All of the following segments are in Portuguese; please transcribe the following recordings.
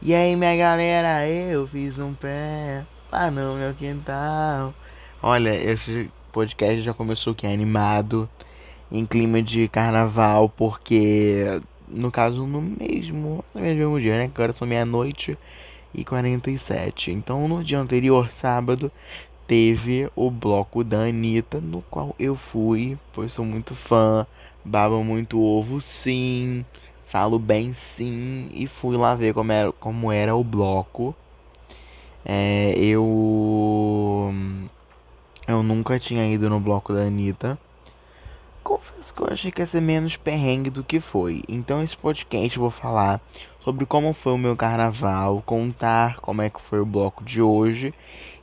E aí, minha galera, eu fiz um pé lá no meu quintal. Olha, esse podcast já começou que é animado, em clima de carnaval, porque no caso no mesmo, no mesmo dia, né? Agora são meia-noite e 47. Então no dia anterior, sábado, teve o bloco da Anitta, no qual eu fui, pois sou muito fã, babo muito ovo sim. Falo bem sim e fui lá ver como era, como era o bloco. É, eu. Eu nunca tinha ido no bloco da Anitta. Confesso que eu achei que ia ser menos perrengue do que foi. Então, esse podcast eu vou falar sobre como foi o meu carnaval, contar como é que foi o bloco de hoje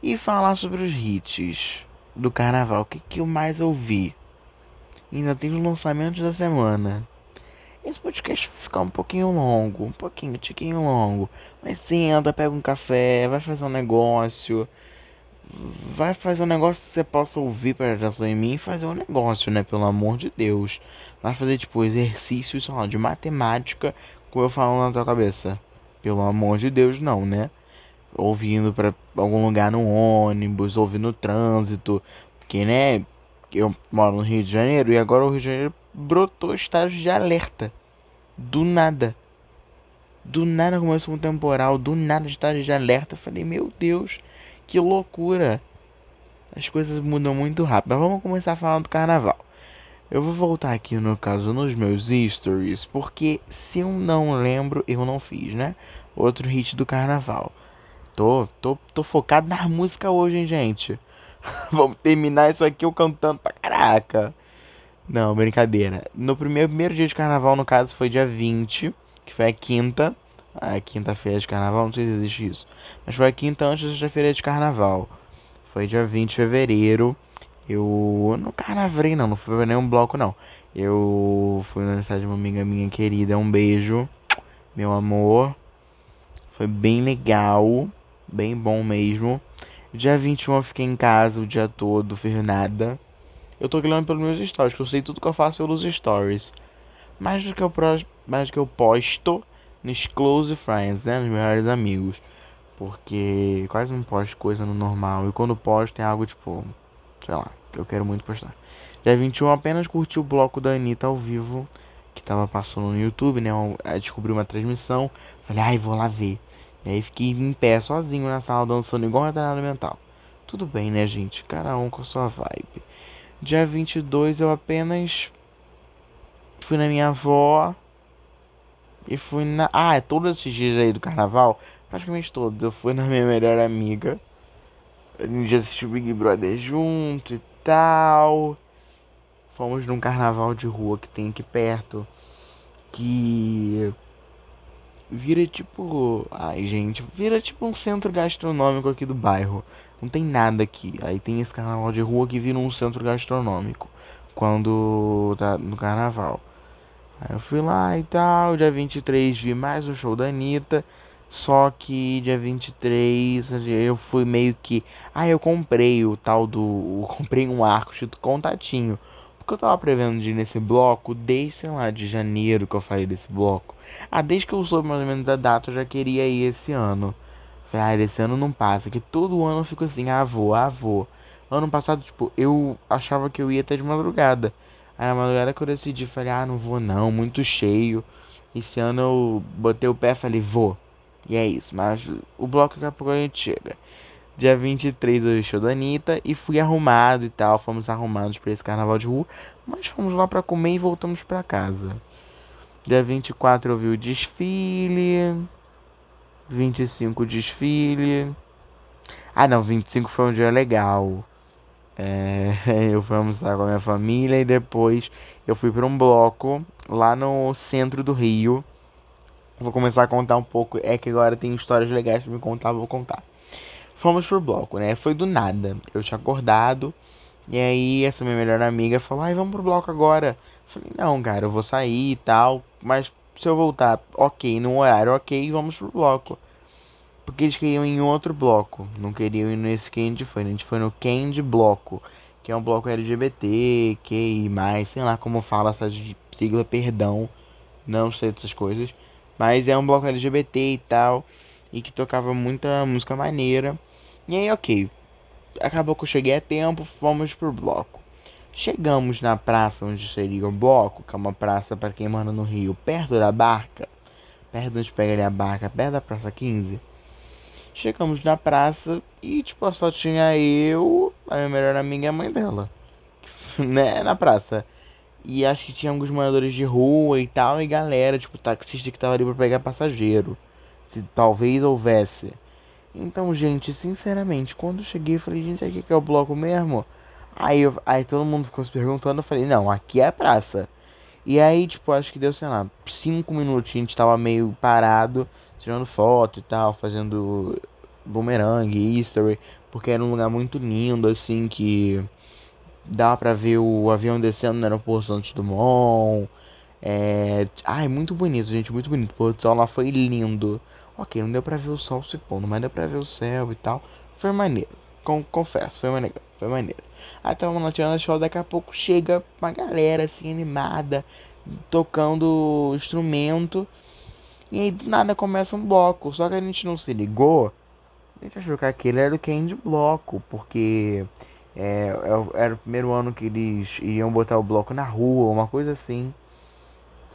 e falar sobre os hits do carnaval, o que, que eu mais ouvi. Ainda tem os lançamentos da semana. Esse podcast ficar um pouquinho longo, um pouquinho, um tiquinho longo. Mas senta, pega um café, vai fazer um negócio. Vai fazer um negócio que você possa ouvir para atenção em mim e fazer um negócio, né? Pelo amor de Deus. Vai fazer, tipo, exercícios, lá, de matemática com eu falando na tua cabeça. Pelo amor de Deus, não, né? Ouvindo para algum lugar no ônibus, ouvindo no trânsito. Porque, né? Eu moro no Rio de Janeiro e agora o Rio de Janeiro brotou estágio de alerta. Do nada. Do nada começou um temporal, do nada estágio de alerta. Eu falei, meu Deus, que loucura. As coisas mudam muito rápido. Mas vamos começar a falar do carnaval. Eu vou voltar aqui no caso nos meus stories, porque se eu não lembro, eu não fiz, né? Outro hit do carnaval. Tô, tô, tô focado na música hoje, hein, gente? Vamos terminar isso aqui eu cantando pra caraca. Não, brincadeira. No primeiro, primeiro dia de carnaval, no caso, foi dia 20, que foi a quinta. A quinta-feira de carnaval, não sei se existe isso. Mas foi a quinta antes da sexta-feira de carnaval. Foi dia 20 de fevereiro. Eu não carnavrei não, não fui pra nenhum bloco não. Eu fui na cidade de uma amiga minha querida, um beijo, meu amor. Foi bem legal, bem bom mesmo. Dia 21 eu fiquei em casa o dia todo, fiz nada. Eu tô olhando pelos meus stories, que eu sei tudo que eu faço pelos stories. Mais do que eu, mais do que eu posto nos close friends, né? Nos melhores amigos. Porque quase não posto coisa no normal. E quando posto tem algo tipo. Sei lá, que eu quero muito postar. Dia 21 apenas curti o bloco da Anitta ao vivo. Que tava passando no YouTube, né? Eu descobri uma transmissão. Falei, ai, vou lá ver. E aí fiquei em pé sozinho na sala dançando igual um retardado mental. Tudo bem, né, gente? Cada um com a sua vibe. Dia 22 eu apenas fui na minha avó e fui na. Ah, é todos esses dias aí do carnaval, praticamente todos. Eu fui na minha melhor amiga. A gente assistiu Big Brother junto e tal. Fomos num carnaval de rua que tem aqui perto. Que vira tipo. Ai, gente, vira tipo um centro gastronômico aqui do bairro. Não tem nada aqui. Aí tem esse carnaval de rua que vira um centro gastronômico. Quando tá no carnaval. Aí eu fui lá e tal. Dia 23 vi mais o show da Anitta. Só que dia 23 eu fui meio que. Ah, eu comprei o tal do. Eu comprei um arco escrito contatinho. Porque eu tava prevendo de ir nesse bloco desde, sei lá, de janeiro que eu falei desse bloco. Ah, desde que eu soube mais ou menos a data, eu já queria ir esse ano. Falei, ah, esse ano não passa. Que todo ano eu fico assim, ah, vou, ah, vou. Ano passado, tipo, eu achava que eu ia até de madrugada. Aí na madrugada que eu decidi, falei, ah, não vou não, muito cheio. Esse ano eu botei o pé e falei, vou. E é isso, mas o bloco daqui a pouco a gente chega. Dia 23 eu show da Anitta e fui arrumado e tal, fomos arrumados para esse carnaval de rua. Mas fomos lá para comer e voltamos para casa. Dia 24 eu vi o desfile. 25 desfile. Ah não, 25 foi um dia legal. É, eu fui almoçar com a minha família e depois eu fui para um bloco lá no centro do Rio. Vou começar a contar um pouco. É que agora tem histórias legais pra me contar, vou contar. Fomos pro bloco, né? Foi do nada. Eu tinha acordado. E aí essa minha melhor amiga falou, ai, vamos pro bloco agora. Falei, não, cara, eu vou sair e tal. Mas se eu voltar, ok, no horário ok, vamos pro bloco. Porque eles queriam ir em outro bloco. Não queriam ir nesse que a gente foi. A gente foi no Candy Bloco. Que é um bloco LGBT, QI, sei lá como fala essa sigla, perdão. Não sei dessas coisas. Mas é um bloco LGBT e tal. e que tocava muita música maneira. E aí, ok. Acabou que eu cheguei a tempo, fomos pro bloco. Chegamos na praça onde seria o bloco, que é uma praça para quem mora no Rio, perto da barca, perto onde pegaria a barca, perto da Praça 15. Chegamos na praça e, tipo, só tinha eu, a minha melhor amiga e a mãe dela, né, na praça. E acho que tinha alguns moradores de rua e tal, e galera, tipo, taxista que tava ali pra pegar passageiro. Se talvez houvesse. Então, gente, sinceramente, quando eu cheguei, falei, gente, aqui que é o bloco mesmo? Aí, eu, aí todo mundo ficou se perguntando, eu falei, não, aqui é a praça. E aí, tipo, acho que deu, sei lá, cinco minutos, a gente tava meio parado, tirando foto e tal, fazendo boomerang, history, porque era um lugar muito lindo, assim, que dá pra ver o avião descendo no aeroporto Santos Dumont. É... Ai, muito bonito, gente, muito bonito. O do sol lá foi lindo. Ok, não deu pra ver o sol se pondo, mas deu pra ver o céu e tal. Foi maneiro. Confesso, foi maneiro. Foi maneiro. Aí tava lá tirando a show, daqui a pouco chega uma galera assim animada, tocando instrumento. E aí do nada começa um bloco. Só que a gente não se ligou. A gente achou que aquele era o Candy Bloco, porque é, é era o primeiro ano que eles iriam botar o bloco na rua, uma coisa assim.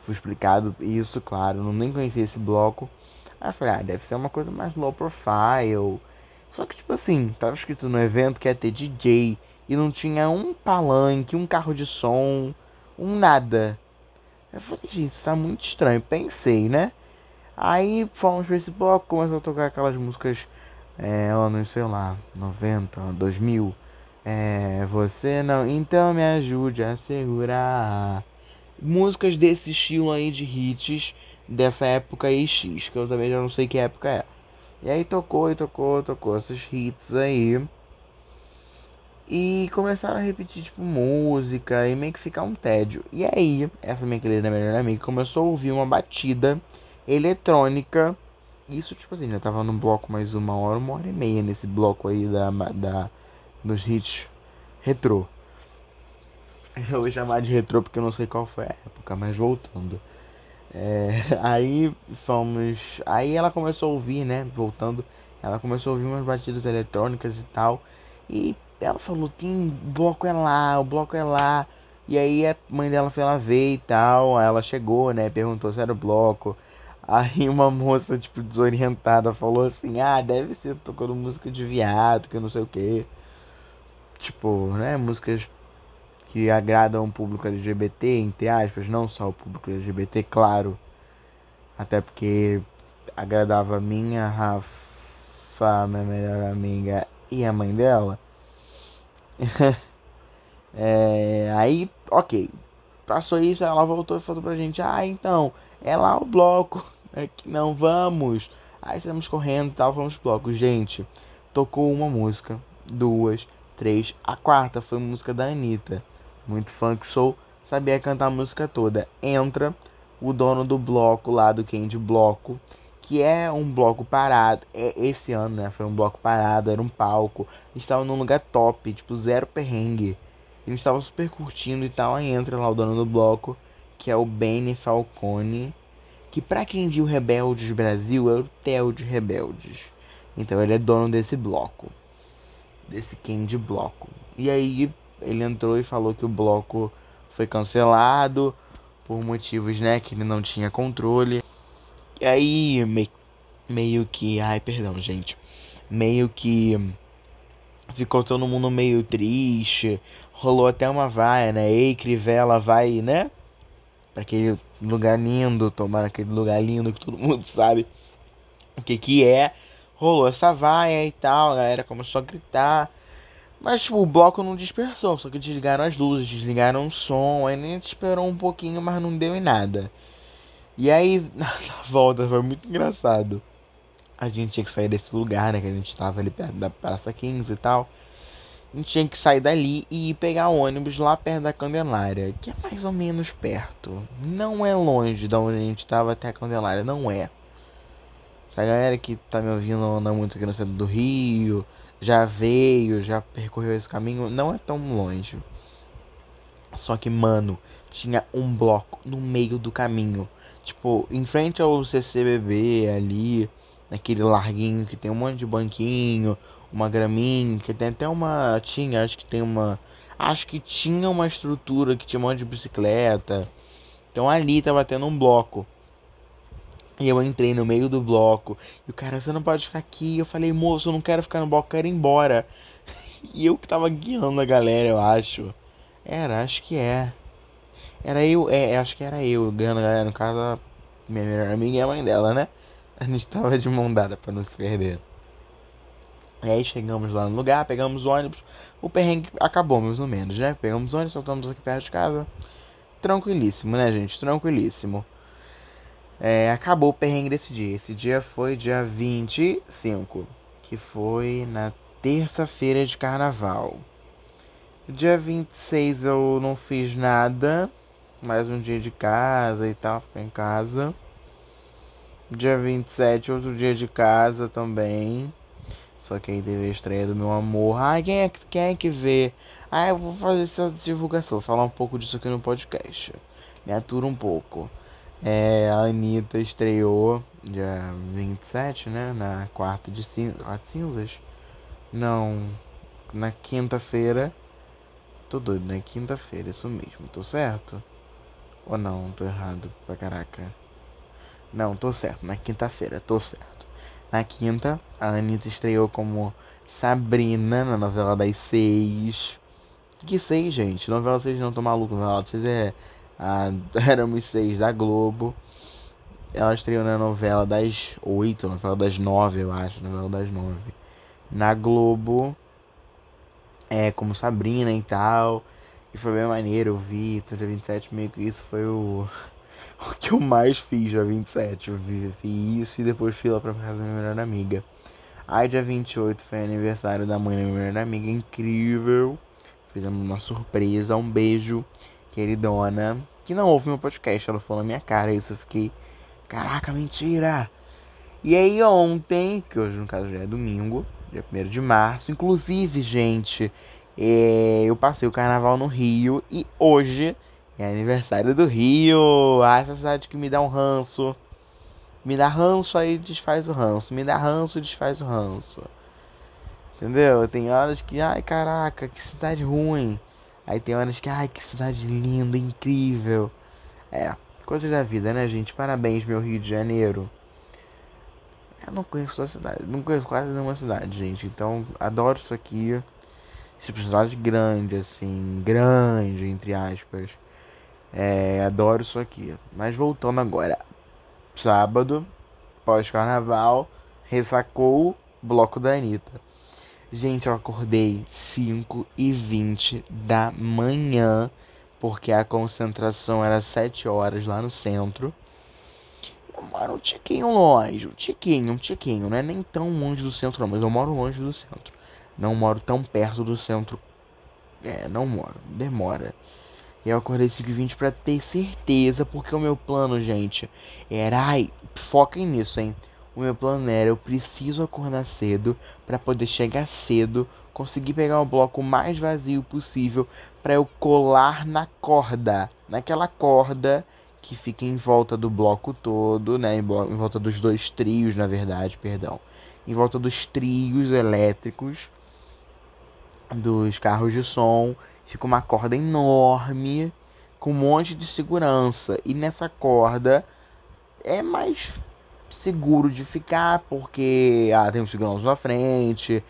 Foi explicado isso, claro. Eu nem conhecia esse bloco. Aí eu falei, ah, deve ser uma coisa mais low profile. Só que, tipo assim, tava escrito no evento que ia ter DJ. E não tinha um palanque, um carro de som, um nada. Eu falei, gente, isso tá muito estranho. Pensei, né? Aí fomos pra esse bloco, começou a tocar aquelas músicas é, anos, sei lá, 90, 2000. É, você não, então me ajude a segurar. Músicas desse estilo aí de hits dessa época aí X, que eu também já não sei que época é. E aí tocou e tocou, tocou esses hits aí. E começaram a repetir, tipo, música e meio que ficar um tédio. E aí, essa minha querida melhor amiga começou a ouvir uma batida eletrônica. Isso, tipo assim, já tava no bloco mais uma hora, uma hora e meia nesse bloco aí da, da, dos hits retrô. Eu vou chamar de retrô porque eu não sei qual foi a época, mas voltando. É, aí fomos. Aí ela começou a ouvir, né? Voltando, ela começou a ouvir umas batidas eletrônicas e tal. E ela falou: tem bloco é lá, o bloco é lá. E aí a mãe dela foi lá ver e tal. Aí ela chegou, né? Perguntou se era o bloco. Aí uma moça, tipo, desorientada, falou assim: Ah, deve ser tocando música de viado, que eu não sei o que. Tipo, né? Músicas que agradam o público LGBT, entre aspas, não só o público LGBT, claro. Até porque agradava a minha, Rafa, minha melhor amiga, e a mãe dela. é, aí, ok. Passou isso, ela voltou e falou pra gente: Ah, então, é lá o bloco. É que não vamos. Aí saímos correndo e tal, fomos pro bloco. Gente, tocou uma música, duas, três. A quarta foi música da Anitta muito funk sou, sabia cantar a música toda. Entra o dono do bloco lá do Candy Bloco, que é um bloco parado. É esse ano, né? Foi um bloco parado, era um palco. Estava num lugar top, tipo zero perrengue. Eles estavam super curtindo e tal. Aí entra lá o dono do bloco, que é o Benny Falcone, que pra quem viu Rebeldes Brasil é o Theo de Rebeldes. Então ele é dono desse bloco, desse Candy Bloco. E aí ele entrou e falou que o bloco foi cancelado por motivos, né, que ele não tinha controle. E aí, me, meio que, ai, perdão, gente. Meio que ficou todo mundo meio triste. Rolou até uma vaia, né? Ei, Crivella vai, né? Pra aquele lugar lindo, tomar aquele lugar lindo que todo mundo sabe o que que é. Rolou essa vaia e tal, a galera começou a gritar. Mas tipo, o bloco não dispersou, só que desligaram as luzes, desligaram o som, aí gente esperou um pouquinho, mas não deu em nada. E aí, na volta, foi muito engraçado. A gente tinha que sair desse lugar, né? Que a gente tava ali perto da Praça 15 e tal. A gente tinha que sair dali e pegar o ônibus lá perto da Candelária, que é mais ou menos perto. Não é longe da onde a gente tava até a Candelária, não é. A galera que tá me ouvindo anda muito aqui no centro do Rio, já veio, já percorreu esse caminho, não é tão longe. Só que, mano, tinha um bloco no meio do caminho. Tipo, em frente ao CCBB ali, naquele larguinho que tem um monte de banquinho, uma graminha, que tem até uma. Tinha, acho que tem uma. Acho que tinha uma estrutura que tinha um monte de bicicleta. Então ali tava tendo um bloco. E eu entrei no meio do bloco. E o cara, você não pode ficar aqui. Eu falei, moço, eu não quero ficar no bloco, eu quero ir embora. E eu que tava guiando a galera, eu acho. Era, acho que é. Era eu, é, acho que era eu guiando a galera. No caso, minha melhor amiga e a mãe dela, né? A gente tava de mão dada pra não se perder. E aí chegamos lá no lugar, pegamos o ônibus. O perrengue acabou, mais ou menos, né? Pegamos o ônibus, soltamos aqui perto de casa. Tranquilíssimo, né, gente? Tranquilíssimo. É, acabou o perrengue desse dia. Esse dia foi dia 25, que foi na terça-feira de carnaval. Dia 26 eu não fiz nada, mais um dia de casa e tal, ficar em casa. Dia 27, outro dia de casa também. Só que aí teve a estreia do meu amor. Ai, quem é, quem é que vê? Ah, eu vou fazer essa divulgação, vou falar um pouco disso aqui no podcast. Me atura um pouco. É, a Anitta estreou dia 27, né? Na quarta de cinzas. Quarta cinzas? Não. Na quinta-feira. Tô doido, né? Quinta-feira, isso mesmo. Tô certo? Ou não? Tô errado pra caraca. Não, tô certo. Na quinta-feira, tô certo. Na quinta, a Anitta estreou como Sabrina na novela das seis. Que seis, gente? Novela seis não tô maluco. Novela seis é a Éramos Seis da Globo. Ela estreou na novela das oito, novela das nove, eu acho, novela das nove. Na Globo, é, como Sabrina e tal. E foi bem maneiro, eu vi, então dia 27 meio que isso foi o, o que eu mais fiz dia 27. Eu vi, vi isso e depois fui lá pra casa da minha melhor amiga. Aí dia 28 foi aniversário da mãe da minha melhor amiga, incrível. Fizemos uma surpresa, um beijo queridona, que não ouve meu podcast, ela falou na minha cara isso, eu fiquei, caraca, mentira! E aí ontem, que hoje no caso já é domingo, dia 1 de março, inclusive, gente, eu passei o carnaval no Rio e hoje é aniversário do Rio, ah, essa cidade que me dá um ranço. Me dá ranço aí desfaz o ranço, me dá ranço desfaz o ranço. Entendeu? Tem horas que, ai caraca, que cidade ruim. Aí tem horas que, ai, que cidade linda, incrível. É, coisa da vida, né, gente? Parabéns, meu Rio de Janeiro. Eu não conheço a cidade, não conheço quase nenhuma cidade, gente. Então, adoro isso aqui. Tipo, cidade grande, assim, grande, entre aspas. É, adoro isso aqui. Mas voltando agora. Sábado, pós-carnaval, ressacou bloco da Anitta. Gente, eu acordei 5 e 20 da manhã, porque a concentração era 7 horas lá no centro. Eu moro um tiquinho longe, um tiquinho, um tiquinho. Não é nem tão longe do centro, não, mas eu moro longe do centro. Não moro tão perto do centro. É, não moro, demora. E eu acordei 5 e 20 pra ter certeza, porque o meu plano, gente, era. Ai, foquem nisso, hein? O meu plano era: eu preciso acordar cedo para poder chegar cedo, conseguir pegar o bloco mais vazio possível para eu colar na corda, naquela corda que fica em volta do bloco todo, né? Em, volta dos dois trios, na verdade, perdão. Em volta dos trios elétricos dos carros de som, fica uma corda enorme com um monte de segurança. E nessa corda é mais seguro de ficar, porque ah, tem um segurança na frente.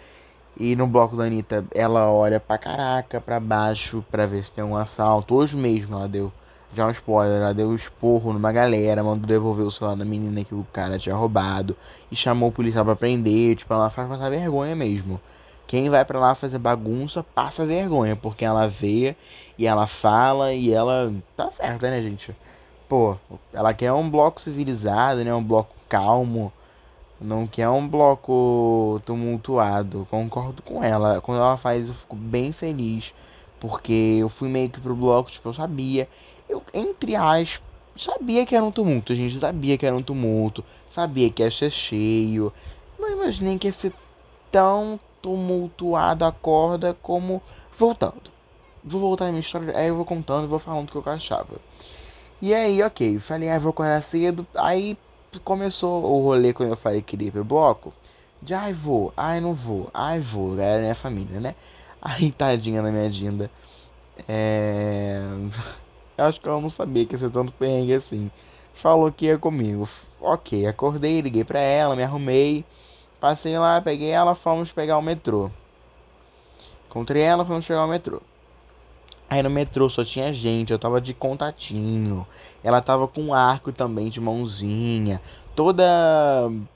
E no bloco da Anitta, ela olha pra caraca, pra baixo, pra ver se tem um assalto. Hoje mesmo ela deu, já um spoiler, ela deu um esporro numa galera, mandou devolver o celular da menina que o cara tinha roubado. E chamou o policial pra prender, tipo, ela faz passar vergonha mesmo. Quem vai pra lá fazer bagunça, passa vergonha, porque ela vê e ela fala e ela... Tá certa, né, gente? Pô, ela quer um bloco civilizado, né? Um bloco calmo, não quer um bloco tumultuado. Concordo com ela. Quando ela faz, eu fico bem feliz. Porque eu fui meio que pro bloco, tipo, eu sabia. Eu, entre aspas, sabia que era um tumulto, gente. Sabia que era um tumulto. Sabia que ia ser cheio. Não imaginei que ia ser tão tumultuado a corda como. Voltando. Vou voltar a minha história. Aí eu vou contando, vou falando o que eu achava. E aí, ok. Falei, ah, vou acordar cedo. Aí começou o rolê quando eu falei que queria ir pro bloco. De ai vou, ai não vou, ai vou. Era minha família, né? Aí tadinha da minha Dinda. É. Eu acho que ela não sabia que ia ser tanto perrengue assim. Falou que ia comigo. Ok, acordei, liguei pra ela, me arrumei. Passei lá, peguei ela, fomos pegar o metrô. Encontrei ela, fomos pegar o metrô. Aí no metrô só tinha gente, eu tava de contatinho. Ela tava com arco também de mãozinha. Toda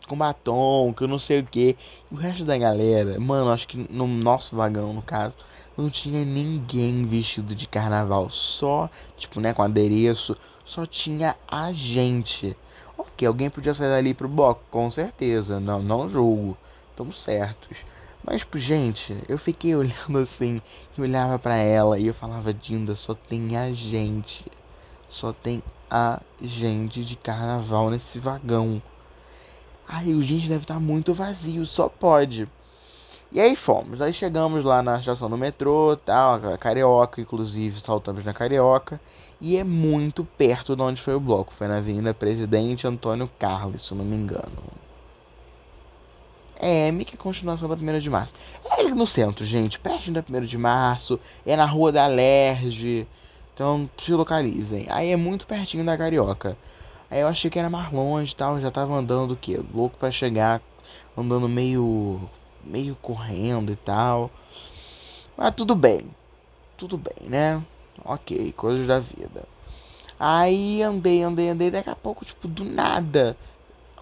com batom, que eu não sei o que. O resto da galera, mano, acho que no nosso vagão, no caso, não tinha ninguém vestido de carnaval. Só, tipo, né, com adereço. Só tinha a gente. Ok, alguém podia sair dali pro bloco, com certeza. Não, não julgo. Estamos certos. Mas, gente, eu fiquei olhando assim, e olhava para ela e eu falava, Dinda, só tem a gente. Só tem a gente de carnaval nesse vagão. Aí o gente deve estar tá muito vazio, só pode. E aí fomos, aí chegamos lá na estação do metrô, tal, Carioca, inclusive saltamos na Carioca. E é muito perto de onde foi o bloco, foi na Avenida Presidente Antônio Carlos, se não me engano. É, meio que a continuação da 1 de março. É ali no centro, gente, perto da 1 de março, é na rua da Lerge. Então se localizem. Aí é muito pertinho da Carioca. Aí eu achei que era mais longe e tal, já tava andando o quê? Louco para chegar, andando meio meio correndo e tal. Mas tudo bem. Tudo bem, né? Ok, coisas da vida. Aí andei, andei, andei, daqui a pouco, tipo, do nada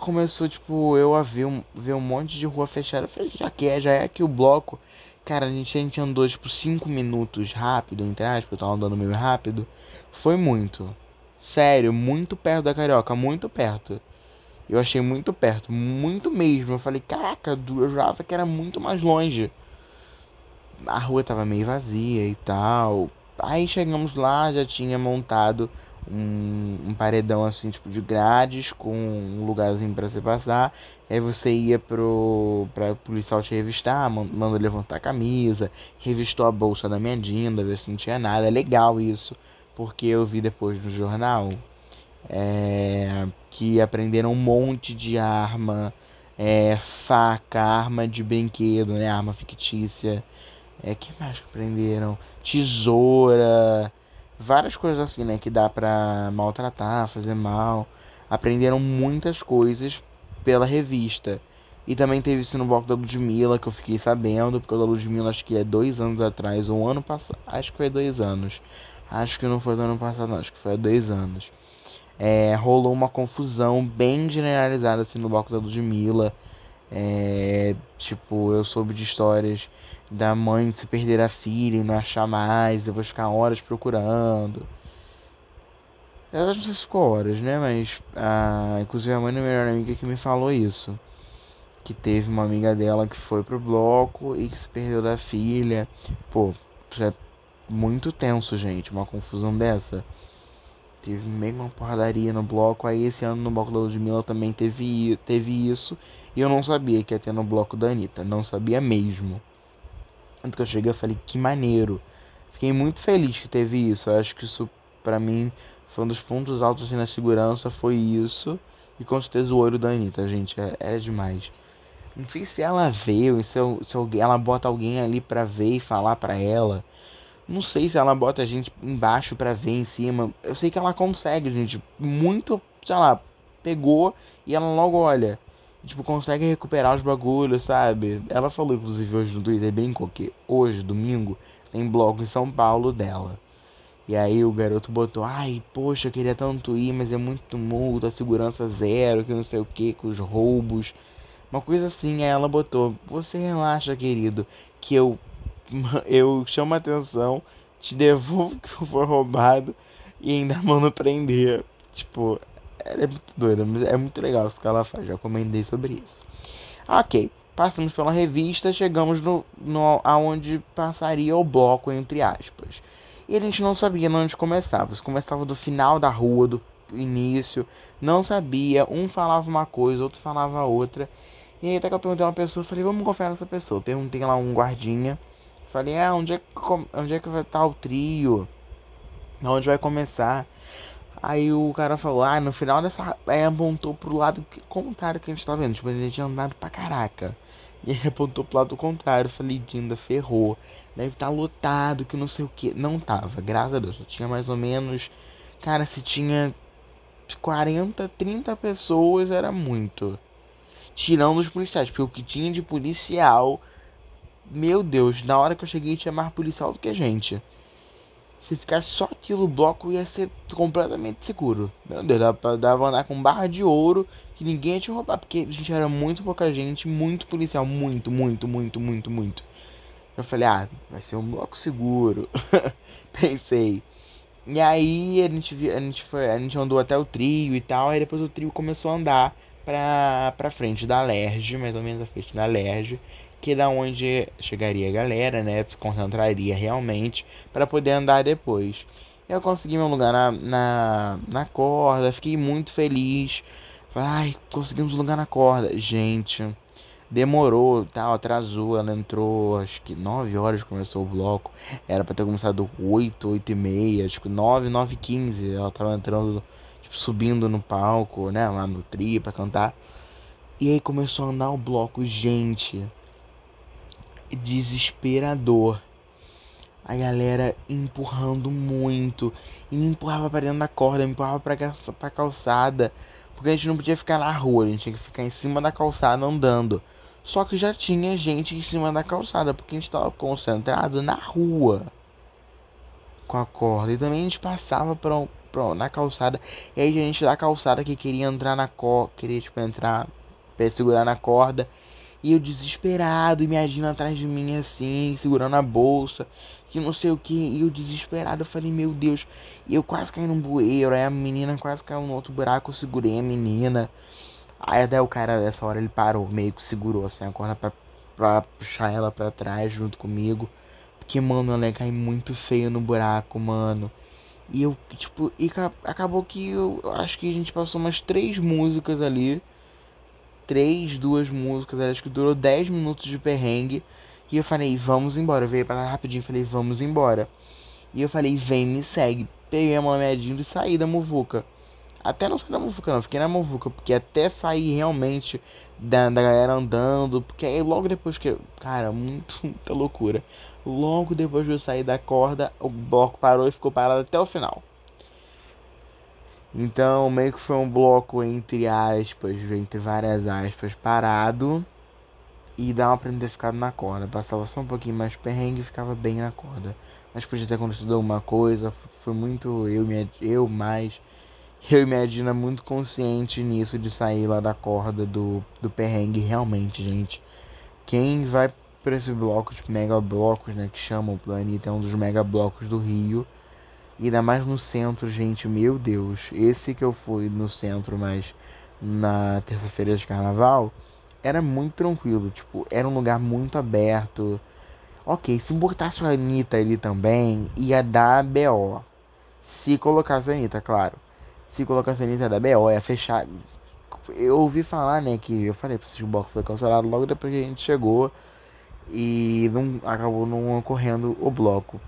começou, tipo, eu a ver um, ver um monte de rua fechada. Eu falei, já que é, já é aqui o bloco. Cara, a gente, a gente andou, tipo, 5 minutos rápido, entre aspas, eu tava andando meio rápido. Foi muito. Sério, muito perto da Carioca, muito perto. Eu achei muito perto, muito mesmo. Eu falei, caraca, eu jurava que era muito mais longe. A rua tava meio vazia e tal. Aí chegamos lá, já tinha montado um, um, paredão assim, tipo de grades, com um lugarzinho para você passar. Aí você ia pro pra policial te revistar, manda levantar a camisa, revistou a bolsa da minha Dinda, ver se não tinha nada. É legal isso, porque eu vi depois no jornal é, que aprenderam um monte de arma, é, faca, arma de brinquedo, né? Arma fictícia. É, que mais que aprenderam? Tesoura várias coisas assim, né? Que dá pra maltratar, fazer mal. Aprenderam muitas coisas pela revista. E também teve isso no bloco da Ludmilla, que eu fiquei sabendo, porque o da Ludmilla acho que é dois anos atrás, ou um ano passado. Acho que foi dois anos. Acho que não foi do ano passado, não, acho que foi há dois anos. É, rolou uma confusão bem generalizada assim no bloco da Ludmilla. É, tipo, eu soube de histórias da mãe se perder a filha e não achar mais, depois ficar horas procurando. Eu não sei se ficou horas, né? Mas, a, inclusive, a mãe da melhor amiga que me falou isso. Que teve uma amiga dela que foi pro bloco e que se perdeu da filha. Pô, é muito tenso, gente, uma confusão dessa. Teve meio uma porradaria no bloco. Aí, esse ano no bloco da Ludmilla também teve, teve isso. E eu não sabia que ia ter no bloco da Anitta. Não sabia mesmo. Tanto que eu cheguei e falei, que maneiro. Fiquei muito feliz que teve isso. Eu acho que isso, pra mim, foi um dos pontos altos assim, na segurança. Foi isso. E com certeza o olho da Anitta, gente. É, era demais. Não sei se ela veio, se, se alguém, ela bota alguém ali pra ver e falar pra ela. Não sei se ela bota a gente embaixo pra ver em cima. Eu sei que ela consegue, gente. Muito, sei lá, pegou e ela logo olha tipo, consegue recuperar os bagulhos, sabe? Ela falou, inclusive, hoje no Twitter, brincou que hoje, domingo, tem bloco em São Paulo dela. E aí o garoto botou, ai, poxa, eu queria tanto ir, mas é muito multa, segurança zero, que não sei o que, com os roubos. Uma coisa assim, aí ela botou, você relaxa, querido, que eu, eu chamo a atenção, te devolvo que eu for roubado e ainda mando prender. Tipo, ela é muito doida, mas é muito legal isso que ela faz. Já comentei sobre isso. Ok, passamos pela revista, chegamos no, no aonde passaria o bloco, entre aspas. E a gente não sabia onde começava. Se começava do final da rua, do início. Não sabia. Um falava uma coisa, outro falava outra. E aí até que eu perguntei a uma pessoa, falei, vamos confiar nessa pessoa. Perguntei lá um guardinha. Falei, ah, onde é que, onde é que vai estar o trio? Onde vai começar? Aí o cara falou, ah, no final dessa. Aí apontou pro lado contrário que a gente tá vendo. Tipo, a gente tinha andado pra caraca. E aí apontou pro lado contrário. Eu falei, Dinda, ferrou. Deve estar tá lotado, que não sei o que. Não tava, graças a Deus. Só tinha mais ou menos. Cara, se tinha 40, 30 pessoas, era muito. Tirando os policiais, porque o que tinha de policial. Meu Deus, na hora que eu cheguei tinha mais policial do que gente. Se ficar só aquilo, o bloco ia ser completamente seguro. Meu Deus, dava, dava andar com barra de ouro que ninguém ia te roubar. Porque a gente era muito pouca gente, muito policial. Muito, muito, muito, muito, muito. Eu falei, ah, vai ser um bloco seguro. Pensei. E aí a gente, a, gente foi, a gente andou até o trio e tal. Aí depois o trio começou a andar pra, pra frente da Lerge, mais ou menos a frente da Lerge que é da onde chegaria a galera, né? Se concentraria realmente para poder andar depois. Eu consegui meu lugar na, na, na corda, fiquei muito feliz. Falei, ai, conseguimos lugar na corda. Gente, demorou, tal, atrasou. Ela entrou, acho que 9 horas começou o bloco. Era para ter começado 8, 8 e meia, acho que 9, 9 e 15. Ela tava entrando, tipo, subindo no palco, né? Lá no tri pra cantar. E aí começou a andar o bloco, gente desesperador. A galera empurrando muito. E me empurrava para dentro da corda, me empurrava pra calçada. Porque a gente não podia ficar na rua, a gente tinha que ficar em cima da calçada andando. Só que já tinha gente em cima da calçada, porque a gente estava concentrado na rua com a corda. E também a gente passava pra, pra, na calçada. E aí a gente da calçada que queria entrar na corda, queria tipo entrar pra segurar na corda. E eu desesperado, e minha Gina atrás de mim assim, segurando a bolsa, que não sei o que. E eu desesperado, eu falei, meu Deus. E eu quase caí num bueiro, aí a menina quase caiu no outro buraco, eu segurei a menina. Aí até o cara dessa hora ele parou, meio que segurou assim a corda pra, pra puxar ela pra trás junto comigo. Porque, mano, ela ia cair muito feio no buraco, mano. E eu, tipo, e acabou que eu acho que a gente passou umas três músicas ali três, duas músicas, acho que durou 10 minutos de perrengue. E eu falei, vamos embora. Eu veio pra rapidinho falei, vamos embora. E eu falei, vem, me segue. Peguei a mão medinho e saí da muvuca. Até não saí da muvuca, não, fiquei na muvuca, porque até sair realmente da, da galera andando, porque aí logo depois que. Cara, muito, muita loucura. Logo depois de eu sair da corda, o bloco parou e ficou parado até o final. Então, meio que foi um bloco entre aspas, entre várias aspas, parado. E dava pra ter ficado na corda. Passava só um pouquinho mais perrengue e ficava bem na corda. Mas podia ter acontecido alguma coisa. Foi muito eu, minha, eu mais. Eu e minha Dina muito consciente nisso de sair lá da corda do, do perrengue. Realmente, gente. Quem vai pra esse bloco, tipo mega blocos, né? Que chamam o planeta, é um dos mega blocos do Rio e ainda mais no centro, gente, meu Deus. Esse que eu fui no centro, mas na terça-feira de carnaval, era muito tranquilo. Tipo, era um lugar muito aberto. Ok, se botasse a Anitta ali também, ia dar BO. Se colocasse a Anitta, claro. Se colocasse a Anitta da BO, ia fechar. Eu ouvi falar, né, que eu falei pra vocês que o bloco foi cancelado logo depois que a gente chegou. E não acabou não ocorrendo o bloco.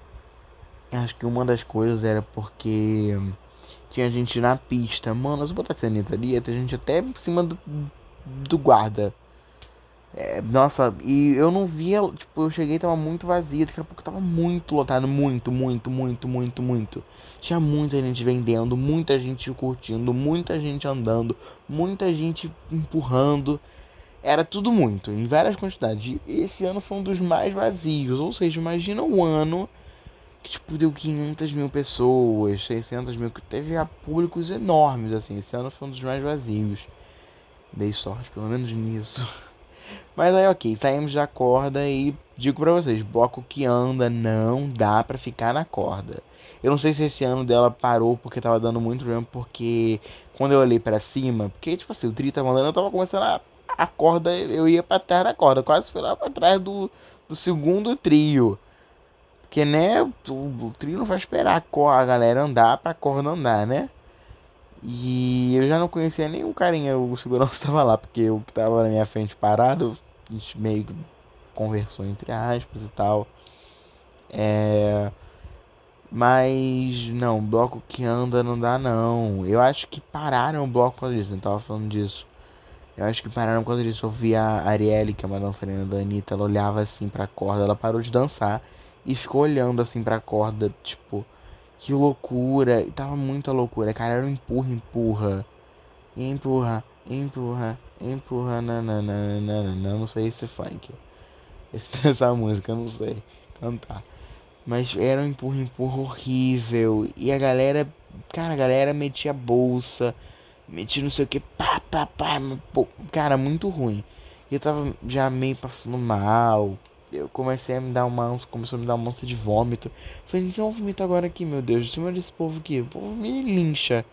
Acho que uma das coisas era porque tinha gente na pista. Mano, se botasse a Anitta ali, ter gente até em cima do, do guarda. É, nossa, e eu não via, tipo, eu cheguei tava muito vazio, daqui a pouco tava muito lotado, muito, muito, muito, muito, muito. Tinha muita gente vendendo, muita gente curtindo, muita gente andando, muita gente empurrando. Era tudo muito, em várias quantidades. E esse ano foi um dos mais vazios, ou seja, imagina um ano que tipo, deu 500 mil pessoas, 600 mil, que teve públicos enormes, assim, esse ano foi um dos mais vazios. Dei sorte, pelo menos nisso. Mas aí, ok, saímos da corda e digo pra vocês, bloco que anda não dá pra ficar na corda. Eu não sei se esse ano dela parou porque tava dando muito problema, porque quando eu olhei para cima, porque tipo assim, o trio tava andando, eu tava começando a, a corda, eu ia pra trás da corda, quase fui lá pra trás do, do segundo trio. Porque, né, o, trio não vai esperar a galera andar pra corda andar, né? E eu já não conhecia o carinha, o segurança tava lá, porque o que tava na minha frente parado, a gente meio que conversou entre aspas e tal. É... Mas não, bloco que anda não dá não. Eu acho que pararam o bloco por causa disso, tava falando disso. Eu acho que pararam por causa disso. Eu vi a Arielle, que é uma dançarina da Anitta, ela olhava assim pra corda, ela parou de dançar e ficou olhando assim pra corda, tipo, que loucura. E tava muita loucura, cara. Era um empurra, empurra. Empurra, empurra, empurra, nananana. Não sei esse funk. Essa música, não sei cantar. Mas era um empurra, empurra horrível. E a galera, cara, a galera metia bolsa, metia não sei o que, pá, pá, pá. Cara, muito ruim. E eu tava já meio passando mal. Eu comecei a me dar uma. Começou a me dar uma monstro de vômito. Falei, então eu agora aqui, meu Deus. Em cima desse povo aqui. O povo me lincha.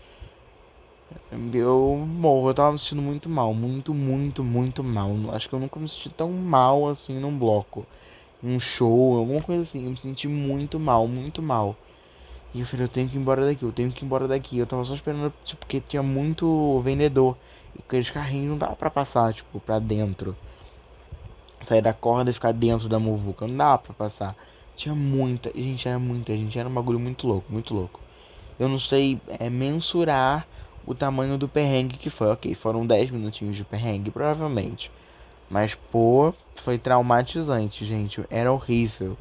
Eu morro, eu tava me sentindo muito mal. Muito, muito, muito mal. Acho que eu nunca me senti tão mal assim num bloco um show, alguma coisa assim. Eu me senti muito mal, muito mal. E eu falei, eu tenho que ir embora daqui, eu tenho que ir embora daqui. Eu tava só esperando, tipo, porque tinha muito vendedor. E aqueles carrinhos não dava pra passar, tipo, pra dentro. Sair da corda e ficar dentro da muvuca. Não dava pra passar. Tinha muita, gente, era muita gente. Era um bagulho muito louco, muito louco. Eu não sei é, mensurar o tamanho do perrengue que foi. Ok, foram 10 minutinhos de perrengue, provavelmente. Mas, pô, foi traumatizante, gente. Era horrível.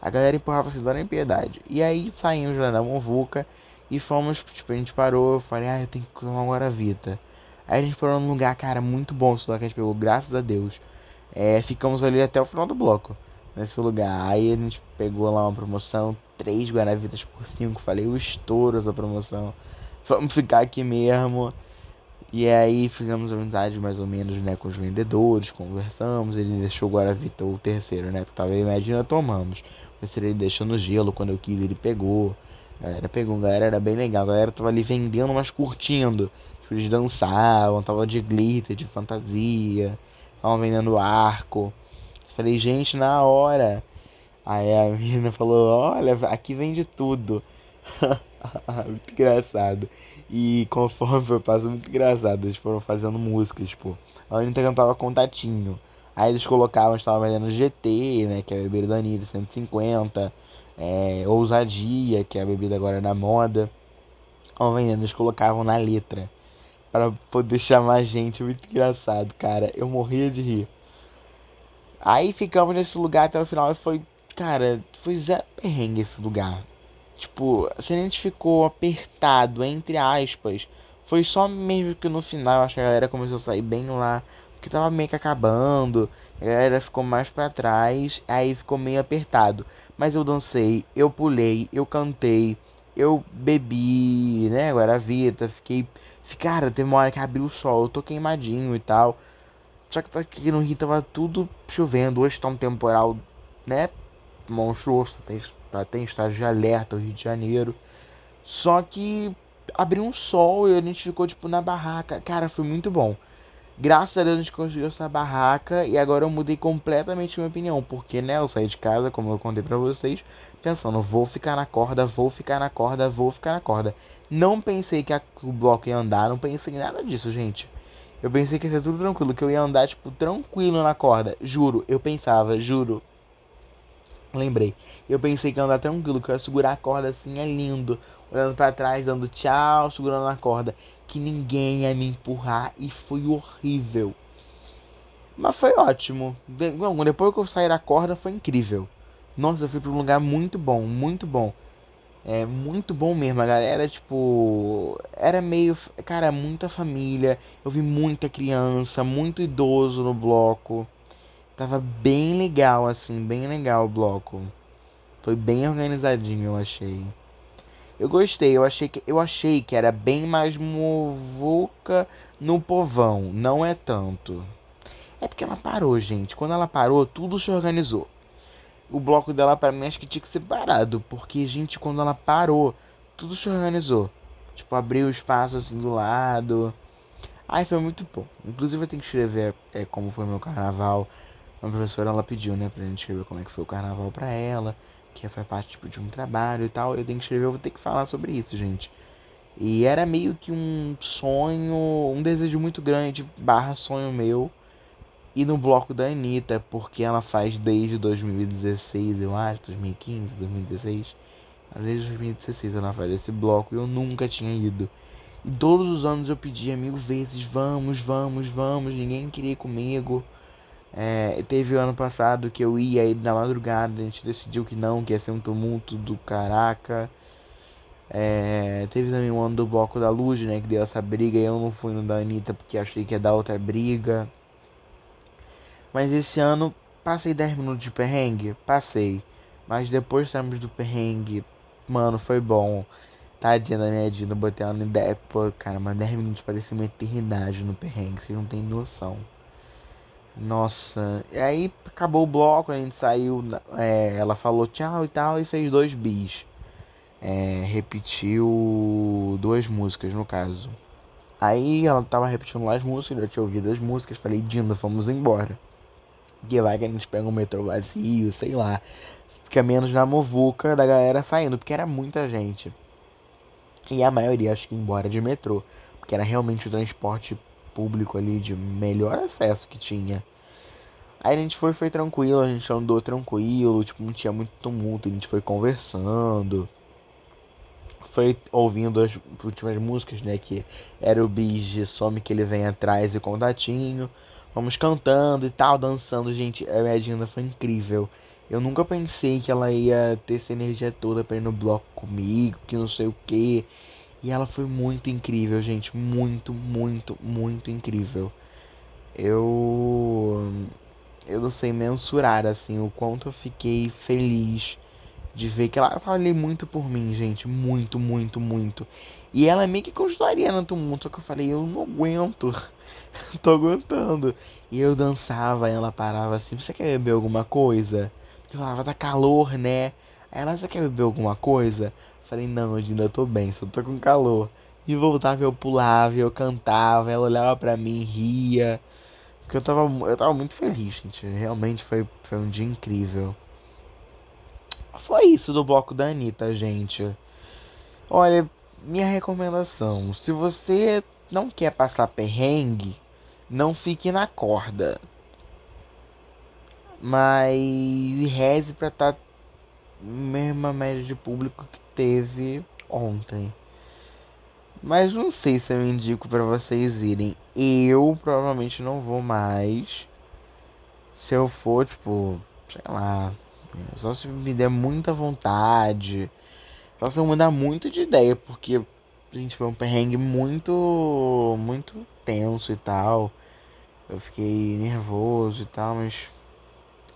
A galera empurrava vocês da piedade. E aí saímos lá da Movuca e fomos, tipo, a gente parou. Eu falei, ah, eu tenho que tomar uma Guaravita. Aí a gente parou num lugar, cara, muito bom. Lugar que a gente pegou, graças a Deus. É, ficamos ali até o final do bloco, nesse lugar. Aí a gente pegou lá uma promoção, três Guaravitas por cinco. Falei, o estouro da promoção. Vamos ficar aqui mesmo. E aí fizemos amizade mais ou menos, né, com os vendedores, conversamos, ele deixou o Guaravita, o terceiro, né, que tava imagina, tomamos. Terceiro ele deixou no gelo, quando eu quis ele pegou. A galera pegou, a galera era bem legal, a galera tava ali vendendo, mas curtindo. Tipo, eles dançavam, tava de glitter, de fantasia, estavam vendendo arco. Falei, gente, na hora. Aí a menina falou, olha, aqui vende tudo. Muito engraçado. E conforme foi passando, muito engraçado. Eles foram fazendo músicas, tipo. A Anitta cantava Contatinho. Aí eles colocavam, estavam vendendo GT, né? Que é a bebida da Anitta, 150. É, Ousadia, que é a bebida agora na moda. Estavam vendendo, eles colocavam na letra. Pra poder chamar a gente. Muito engraçado, cara. Eu morria de rir. Aí ficamos nesse lugar até o final e foi. Cara, foi zero perrengue esse lugar. Tipo, se a gente ficou apertado, entre aspas, foi só mesmo que no final acho que a galera começou a sair bem lá, porque tava meio que acabando, a galera ficou mais para trás, aí ficou meio apertado. Mas eu dancei, eu pulei, eu cantei, eu bebi, né, agora a vida, fiquei. Cara, teve uma hora que abriu o sol, eu tô queimadinho e tal. Só que aqui no Rio tava tudo chovendo, hoje tá um temporal, né, monstruoso, tem tá? Tem estágio de alerta, o Rio de Janeiro. Só que abriu um sol e a gente ficou, tipo, na barraca. Cara, foi muito bom. Graças a Deus a gente conseguiu essa barraca e agora eu mudei completamente minha opinião. Porque, né, eu saí de casa, como eu contei pra vocês, pensando, vou ficar na corda, vou ficar na corda, vou ficar na corda. Não pensei que, a, que o bloco ia andar, não pensei em nada disso, gente. Eu pensei que ia ser tudo tranquilo, que eu ia andar, tipo, tranquilo na corda. Juro, eu pensava, juro. Lembrei. Eu pensei que ia andar tranquilo, que eu ia segurar a corda assim, é lindo. Olhando para trás, dando tchau, segurando a corda. Que ninguém ia me empurrar e foi horrível. Mas foi ótimo. Depois que eu saí da corda, foi incrível. Nossa, eu fui pra um lugar muito bom, muito bom. É muito bom mesmo, a galera, tipo, era meio, cara, muita família. Eu vi muita criança, muito idoso no bloco. Tava bem legal, assim, bem legal o bloco. Foi bem organizadinho, eu achei. Eu gostei, eu achei que, eu achei que era bem mais movuca no povão. Não é tanto. É porque ela parou, gente. Quando ela parou, tudo se organizou. O bloco dela, para mim, acho que tinha que ser parado. Porque, gente, quando ela parou, tudo se organizou. Tipo, abriu o espaço assim do lado. Ai, foi muito bom. Inclusive, eu tenho que escrever é, como foi meu carnaval uma professora ela pediu, né, pra gente escrever como é que foi o carnaval pra ela, que foi parte tipo, de um trabalho e tal. Eu tenho que escrever, eu vou ter que falar sobre isso, gente. E era meio que um sonho, um desejo muito grande, barra sonho meu, e no bloco da Anitta, porque ela faz desde 2016, eu acho, 2015, 2016, Desde 2016 eu não fazia esse bloco e eu nunca tinha ido. E todos os anos eu pedia mil vezes, vamos, vamos, vamos, ninguém queria ir comigo. É, teve o ano passado que eu ia aí na madrugada, a gente decidiu que não, que ia ser um tumulto do caraca. É, teve também o ano do bloco da luz, né? Que deu essa briga e eu não fui no da Anitta porque achei que ia dar outra briga. Mas esse ano passei 10 minutos de perrengue? Passei. Mas depois saímos do perrengue, mano, foi bom. Tadinha da minha Dina, botei ela no ideia. Pô, cara, mas 10 minutos parecia uma eternidade no perrengue, vocês não tem noção. Nossa, e aí acabou o bloco, a gente saiu, é, ela falou tchau e tal e fez dois bis. É, repetiu duas músicas no caso. Aí ela tava repetindo lá as músicas, eu tinha ouvido as músicas, falei, Dinda, vamos embora. Que vai que a gente pega um metrô vazio, sei lá. Fica menos na movuca da galera saindo, porque era muita gente. E a maioria acho que embora de metrô, porque era realmente o transporte público ali de melhor acesso que tinha. Aí a gente foi, foi tranquilo, a gente andou tranquilo, tipo, não tinha muito tumulto, a gente foi conversando. Foi ouvindo as últimas músicas, né? Que era o bis de Some que ele vem atrás e contatinho. Vamos cantando e tal, dançando, gente. A agenda foi incrível. Eu nunca pensei que ela ia ter essa energia toda pra ir no bloco comigo, que não sei o que. E ela foi muito incrível, gente. Muito, muito, muito incrível. Eu. Eu não sei mensurar, assim, o quanto eu fiquei feliz de ver que ela falei muito por mim, gente. Muito, muito, muito. E ela meio que continuaria no tumulto. Só que eu falei, eu não aguento. Tô aguentando. E eu dançava, ela parava assim, você quer beber alguma coisa? Eu falava, tá calor, né? Aí ela, você quer beber alguma coisa? Falei, não, eu ainda tô bem, só tô com calor. E voltava, eu pulava, eu cantava, ela olhava pra mim, ria. Porque eu tava, eu tava muito feliz, gente. Realmente foi, foi um dia incrível. Foi isso do bloco da Anitta, gente. Olha, minha recomendação: se você não quer passar perrengue, não fique na corda. Mas reze pra estar tá mesma média de público que teve ontem. Mas não sei se eu indico para vocês irem. Eu provavelmente não vou mais. Se eu for, tipo, sei lá. Só se me der muita vontade. Só se eu mudar muito de ideia, porque a gente foi um perrengue muito. muito tenso e tal. Eu fiquei nervoso e tal, mas.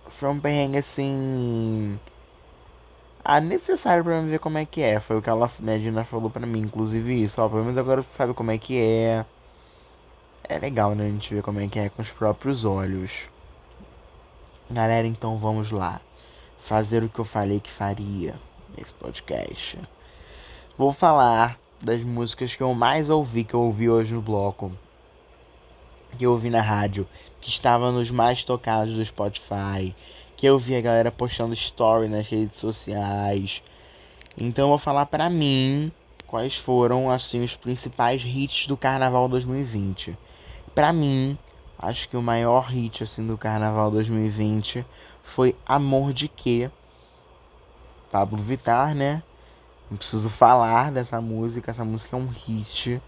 Foi um perrengue assim ah, necessário pra mim ver como é que é. Foi o que ela, Medina falou pra mim, inclusive isso. Ó, pelo menos agora você sabe como é que é. É legal, né? A gente ver como é que é com os próprios olhos. Galera, então vamos lá. Fazer o que eu falei que faria nesse podcast. Vou falar das músicas que eu mais ouvi, que eu ouvi hoje no bloco. Que eu ouvi na rádio. Que estava nos mais tocados do Spotify que eu vi a galera postando story nas redes sociais. Então vou falar para mim quais foram assim os principais hits do Carnaval 2020. Para mim, acho que o maior hit assim do Carnaval 2020 foi Amor de Que. Pablo Vittar, né? Não preciso falar dessa música, essa música é um hit.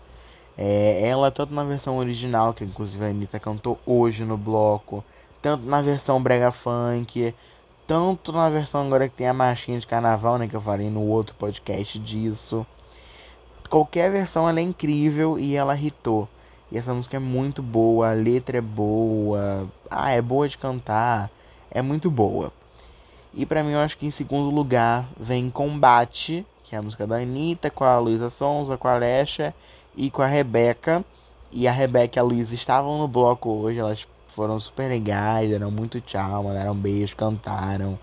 É, ela tanto na versão original, que inclusive a Anitta cantou hoje no bloco, tanto na versão brega funk, tanto na versão agora que tem a marchinha de carnaval, né, que eu falei no outro podcast disso. Qualquer versão ela é incrível e ela hitou. E essa música é muito boa, a letra é boa, ah, é boa de cantar, é muito boa. E para mim eu acho que em segundo lugar vem Combate, que é a música da Anitta, com a Luísa Sonza, com a Alexa e com a Rebeca. E a Rebeca e a Luísa estavam no bloco hoje, elas foram super legais, deram muito tchau, mandaram um beijo, cantaram.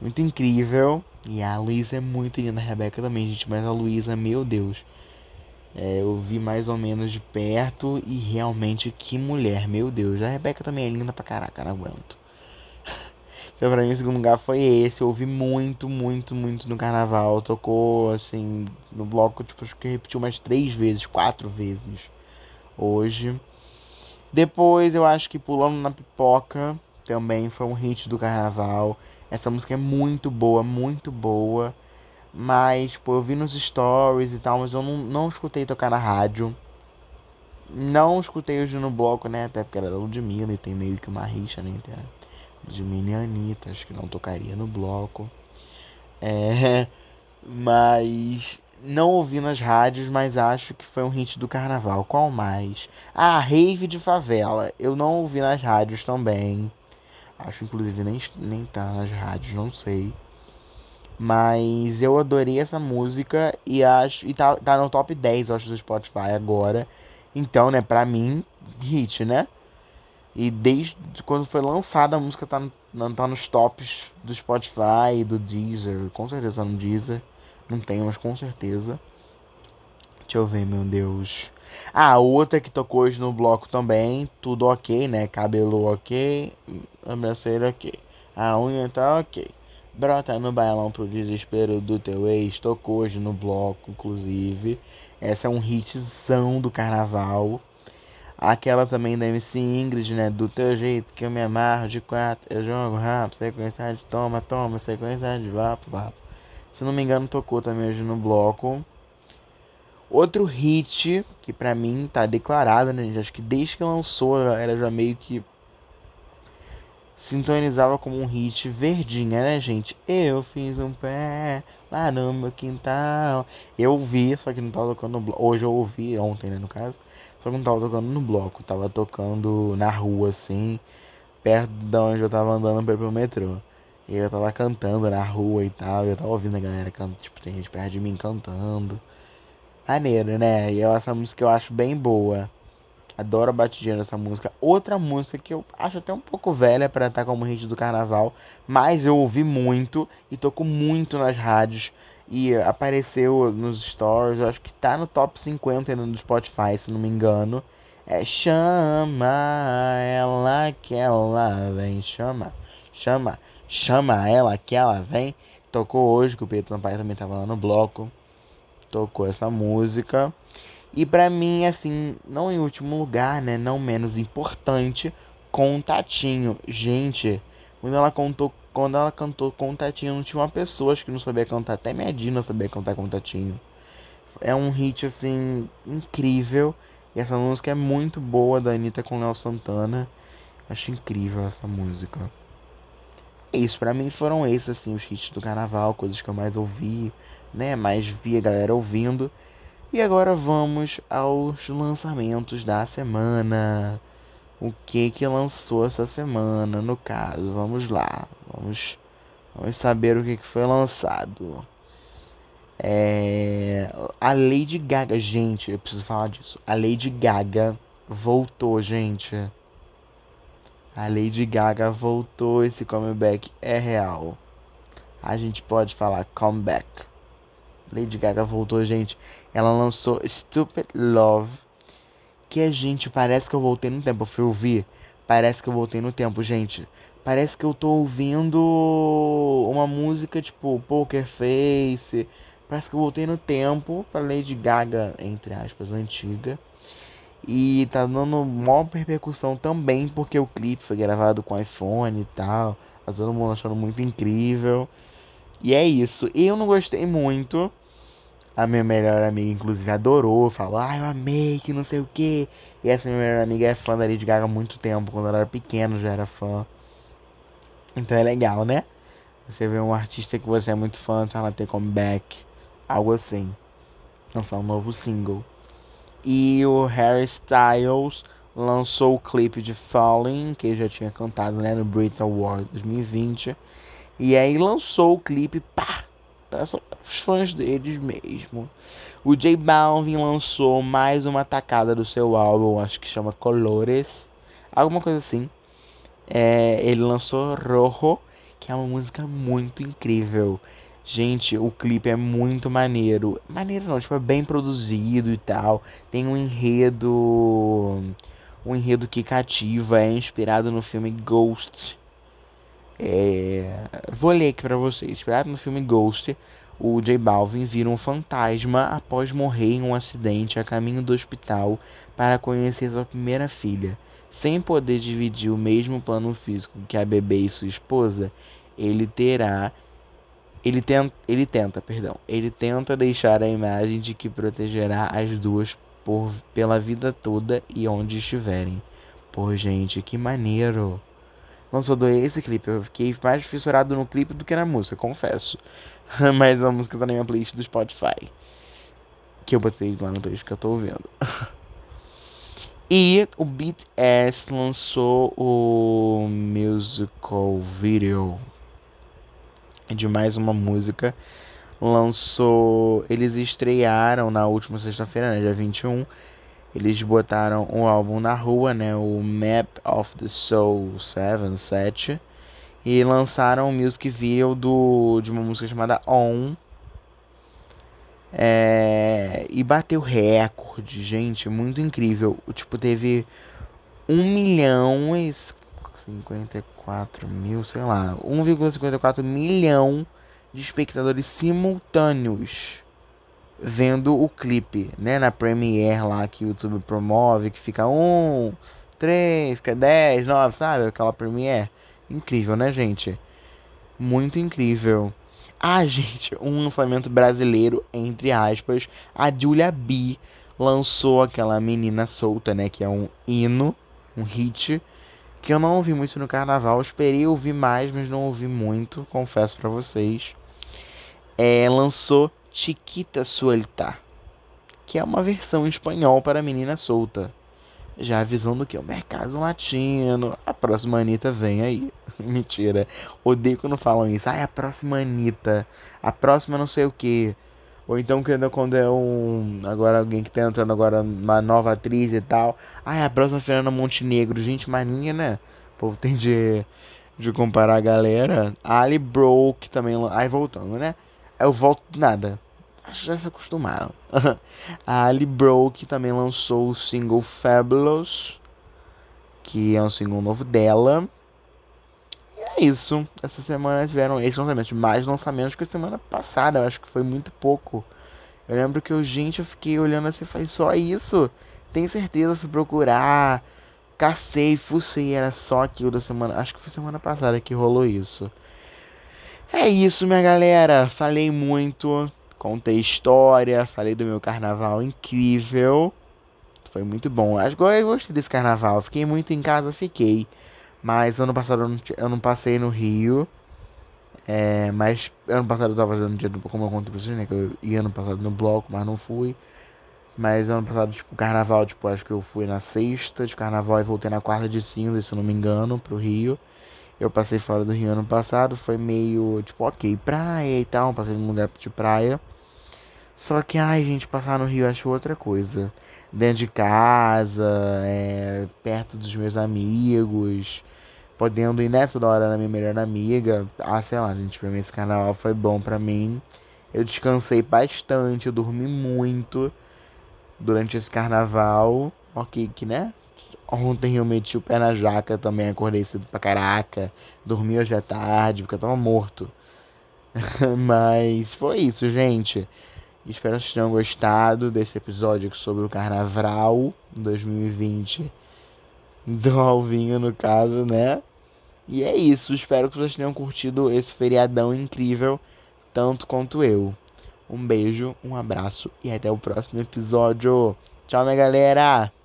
Muito incrível. E a Luísa é muito linda, a Rebeca também, gente. Mas a Luísa, meu Deus. É, eu vi mais ou menos de perto e realmente que mulher, meu Deus. A Rebeca também é linda pra caraca, não aguento. Então pra mim o segundo lugar foi esse. Eu ouvi muito, muito, muito no carnaval. Tocou assim, no bloco, tipo, acho que repetiu umas três vezes, quatro vezes hoje. Depois eu acho que Pulando na Pipoca também foi um hit do carnaval. Essa música é muito boa, muito boa. Mas, pô, eu vi nos stories e tal, mas eu não, não escutei tocar na rádio. Não escutei hoje no bloco, né? Até porque era da Ludmilla e tem meio que uma rixa, né? Entre e a Anitta. Acho que não tocaria no bloco. É. Mas. Não ouvi nas rádios, mas acho que foi um hit do carnaval. Qual mais? Ah, Rave de Favela. Eu não ouvi nas rádios também. Acho inclusive nem, nem tá nas rádios, não sei. Mas eu adorei essa música e acho. E tá, tá no top 10, eu acho, do Spotify agora. Então, né, pra mim, hit, né? E desde quando foi lançada a música tá, no, tá nos tops do Spotify, do Deezer. Com certeza tá no Deezer. Não tenho, mas com certeza. Deixa eu ver, meu Deus. Ah, outra que tocou hoje no bloco também. Tudo ok, né? Cabelo ok. Abraceira ok. A unha tá ok. Brota no bailão pro desespero do teu ex. Tocou hoje no bloco, inclusive. Essa é um hitzão do carnaval. Aquela também da MC Ingrid, né? Do teu jeito que eu me amarro de quatro. Eu jogo rápido, sequência de toma, toma, sequência de vapo, vapo. Se não me engano, tocou também hoje no bloco. Outro hit que pra mim tá declarado, né, gente? Acho que desde que lançou, era já meio que sintonizava como um hit verdinha, né, gente? Eu fiz um pé lá no meu quintal. Eu ouvi, só que não tava tocando no bloco. Hoje eu ouvi, ontem, né, no caso. Só que não tava tocando no bloco. Tava tocando na rua, assim, perto de onde eu tava andando pra ir pro metrô. E eu tava cantando na rua e tal. E eu tava ouvindo a galera cantando. Tipo, tem gente perto de mim cantando. Maneiro, né? E essa música eu acho bem boa. Adoro a batidinha dessa música. Outra música que eu acho até um pouco velha para estar como hit do carnaval, mas eu ouvi muito e toco muito nas rádios e apareceu nos stories. Acho que tá no top 50 no Spotify, se não me engano. É chama ela que ela vem, chama, chama, chama ela que ela vem. Tocou hoje que o Pedro Sampaio também tava lá no bloco. Tocou essa música. E para mim, assim, não em último lugar, né? Não menos importante, Contatinho. Gente, quando ela contou, quando ela cantou Contatinho, não tinha uma pessoa que não sabia cantar. Até minha Dina sabia cantar Contatinho. É um hit, assim, incrível. E essa música é muito boa da Anitta com Léo Santana. Acho incrível essa música. É isso, pra mim foram esses, assim, os hits do carnaval, coisas que eu mais ouvi, né? Mais vi a galera ouvindo. E agora vamos aos lançamentos da semana. O que que lançou essa semana, no caso? Vamos lá. Vamos, vamos saber o que, que foi lançado. É, a Lady Gaga, gente, eu preciso falar disso. A Lady Gaga voltou, gente. A Lady Gaga voltou, esse comeback é real. A gente pode falar comeback. Lady Gaga voltou, gente. Ela lançou Stupid Love. Gente, parece que eu voltei no tempo. Eu fui ouvir. Parece que eu voltei no tempo, gente. Parece que eu tô ouvindo uma música tipo Poker Face. Parece que eu voltei no tempo pra Lady Gaga, entre aspas, antiga. E tá dando maior repercussão também porque o clipe foi gravado com iPhone e tal. Tá todo mundo achando muito incrível. E é isso. Eu não gostei muito. A minha melhor amiga, inclusive, adorou, falou, ah, eu amei, que não sei o que. E essa minha melhor amiga é fã da Lady Gaga há muito tempo, quando ela era pequena já era fã. Então é legal, né? Você vê um artista que você é muito fã, então ela ter comeback, algo assim. Lançar um novo single. E o Harry Styles lançou o clipe de Falling, que ele já tinha cantado né, no Brit Award 2020. E aí lançou o clipe, pá, para os fãs deles mesmo. O J Balvin lançou mais uma tacada do seu álbum, acho que chama Colores, alguma coisa assim. É, ele lançou Rojo, que é uma música muito incrível. Gente, o clipe é muito maneiro. Maneiro não, tipo, é bem produzido e tal. Tem um enredo. Um enredo que cativa, é inspirado no filme Ghost, é... Vou ler aqui pra vocês. No filme Ghost, o J Balvin vira um fantasma após morrer em um acidente a caminho do hospital para conhecer sua primeira filha. Sem poder dividir o mesmo plano físico que a bebê e sua esposa, ele terá Ele tenta, ele tenta, perdão. Ele tenta deixar a imagem de que protegerá as duas por pela vida toda e onde estiverem. Pô, gente, que maneiro. Adorei esse clipe. Eu fiquei mais fissurado no clipe do que na música, confesso. Mas a música tá na minha playlist do Spotify. Que eu botei lá na playlist que eu tô ouvindo. e o BTS lançou o musical video de mais uma música. Lançou. Eles estrearam na última sexta-feira, né, dia 21. Eles botaram um álbum na rua, né? O Map of the Soul 7, 7. E lançaram um music video do, de uma música chamada On. É, e bateu recorde, gente, muito incrível. Tipo, teve 1 milhão e 54 mil, sei lá, 1,54 milhão de espectadores simultâneos vendo o clipe, né? Na Premiere lá que o YouTube promove, que fica 1, 3, fica 10, 9, sabe? Aquela Premiere. Incrível, né, gente? Muito incrível. Ah, gente, um lançamento brasileiro, entre aspas. A Julia B lançou aquela menina solta, né? Que é um hino, um hit que eu não ouvi muito no carnaval. Esperei ouvir mais, mas não ouvi muito, confesso para vocês. É, lançou Chiquita Suelta, que é uma versão em espanhol para menina solta. Já avisando que é o mercado latino. A próxima Anitta vem aí. Mentira. Odeio quando falam isso. Ai, a próxima Anitta. A próxima não sei o que. Ou então quando é um. Agora alguém que tá entrando agora, uma nova atriz e tal. É a próxima Fernanda Montenegro. Gente, maninha, né? O povo tem de, de comparar a galera. Ali Broke também. Aí voltando, né? Eu volto nada. Já se acostumaram. a Ali Broke também lançou o single Fabulous. Que é um single novo dela. E é isso. Essa semana tiveram esses lançamentos. Mais lançamentos que a semana passada. Eu acho que foi muito pouco. Eu lembro que eu, gente, eu fiquei olhando assim, faz só isso. Tem certeza, fui procurar. Cacei, fucei, era só aquilo da semana. Acho que foi semana passada que rolou isso. É isso, minha galera. Falei muito, contei história, falei do meu carnaval incrível. Foi muito bom. Que eu gostei desse carnaval. Fiquei muito em casa, fiquei. Mas ano passado eu não, eu não passei no Rio. É, mas ano passado eu tava fazendo dia do. Como eu contei pra vocês, né? Que eu ia ano passado no bloco, mas não fui. Mas ano passado, tipo, carnaval, tipo, acho que eu fui na sexta de carnaval e voltei na quarta de cinza, se não me engano, pro Rio. Eu passei fora do Rio ano passado, foi meio, tipo, ok, praia e tal, passei num lugar de praia. Só que, ai, gente, passar no Rio acho outra coisa. Dentro de casa, é, perto dos meus amigos podendo ir né, toda hora na minha melhor amiga. Ah, sei lá, gente, pra mim esse carnaval foi bom pra mim. Eu descansei bastante, eu dormi muito durante esse carnaval. Ok, que né? Ontem eu meti o pé na jaca também, acordei cedo pra caraca. Dormi hoje à tarde, porque eu tava morto. Mas foi isso, gente. Espero que vocês tenham gostado desse episódio sobre o carnaval 2020 do Alvinho, no caso, né? E é isso. Espero que vocês tenham curtido esse feriadão incrível, tanto quanto eu. Um beijo, um abraço e até o próximo episódio. Tchau, minha galera!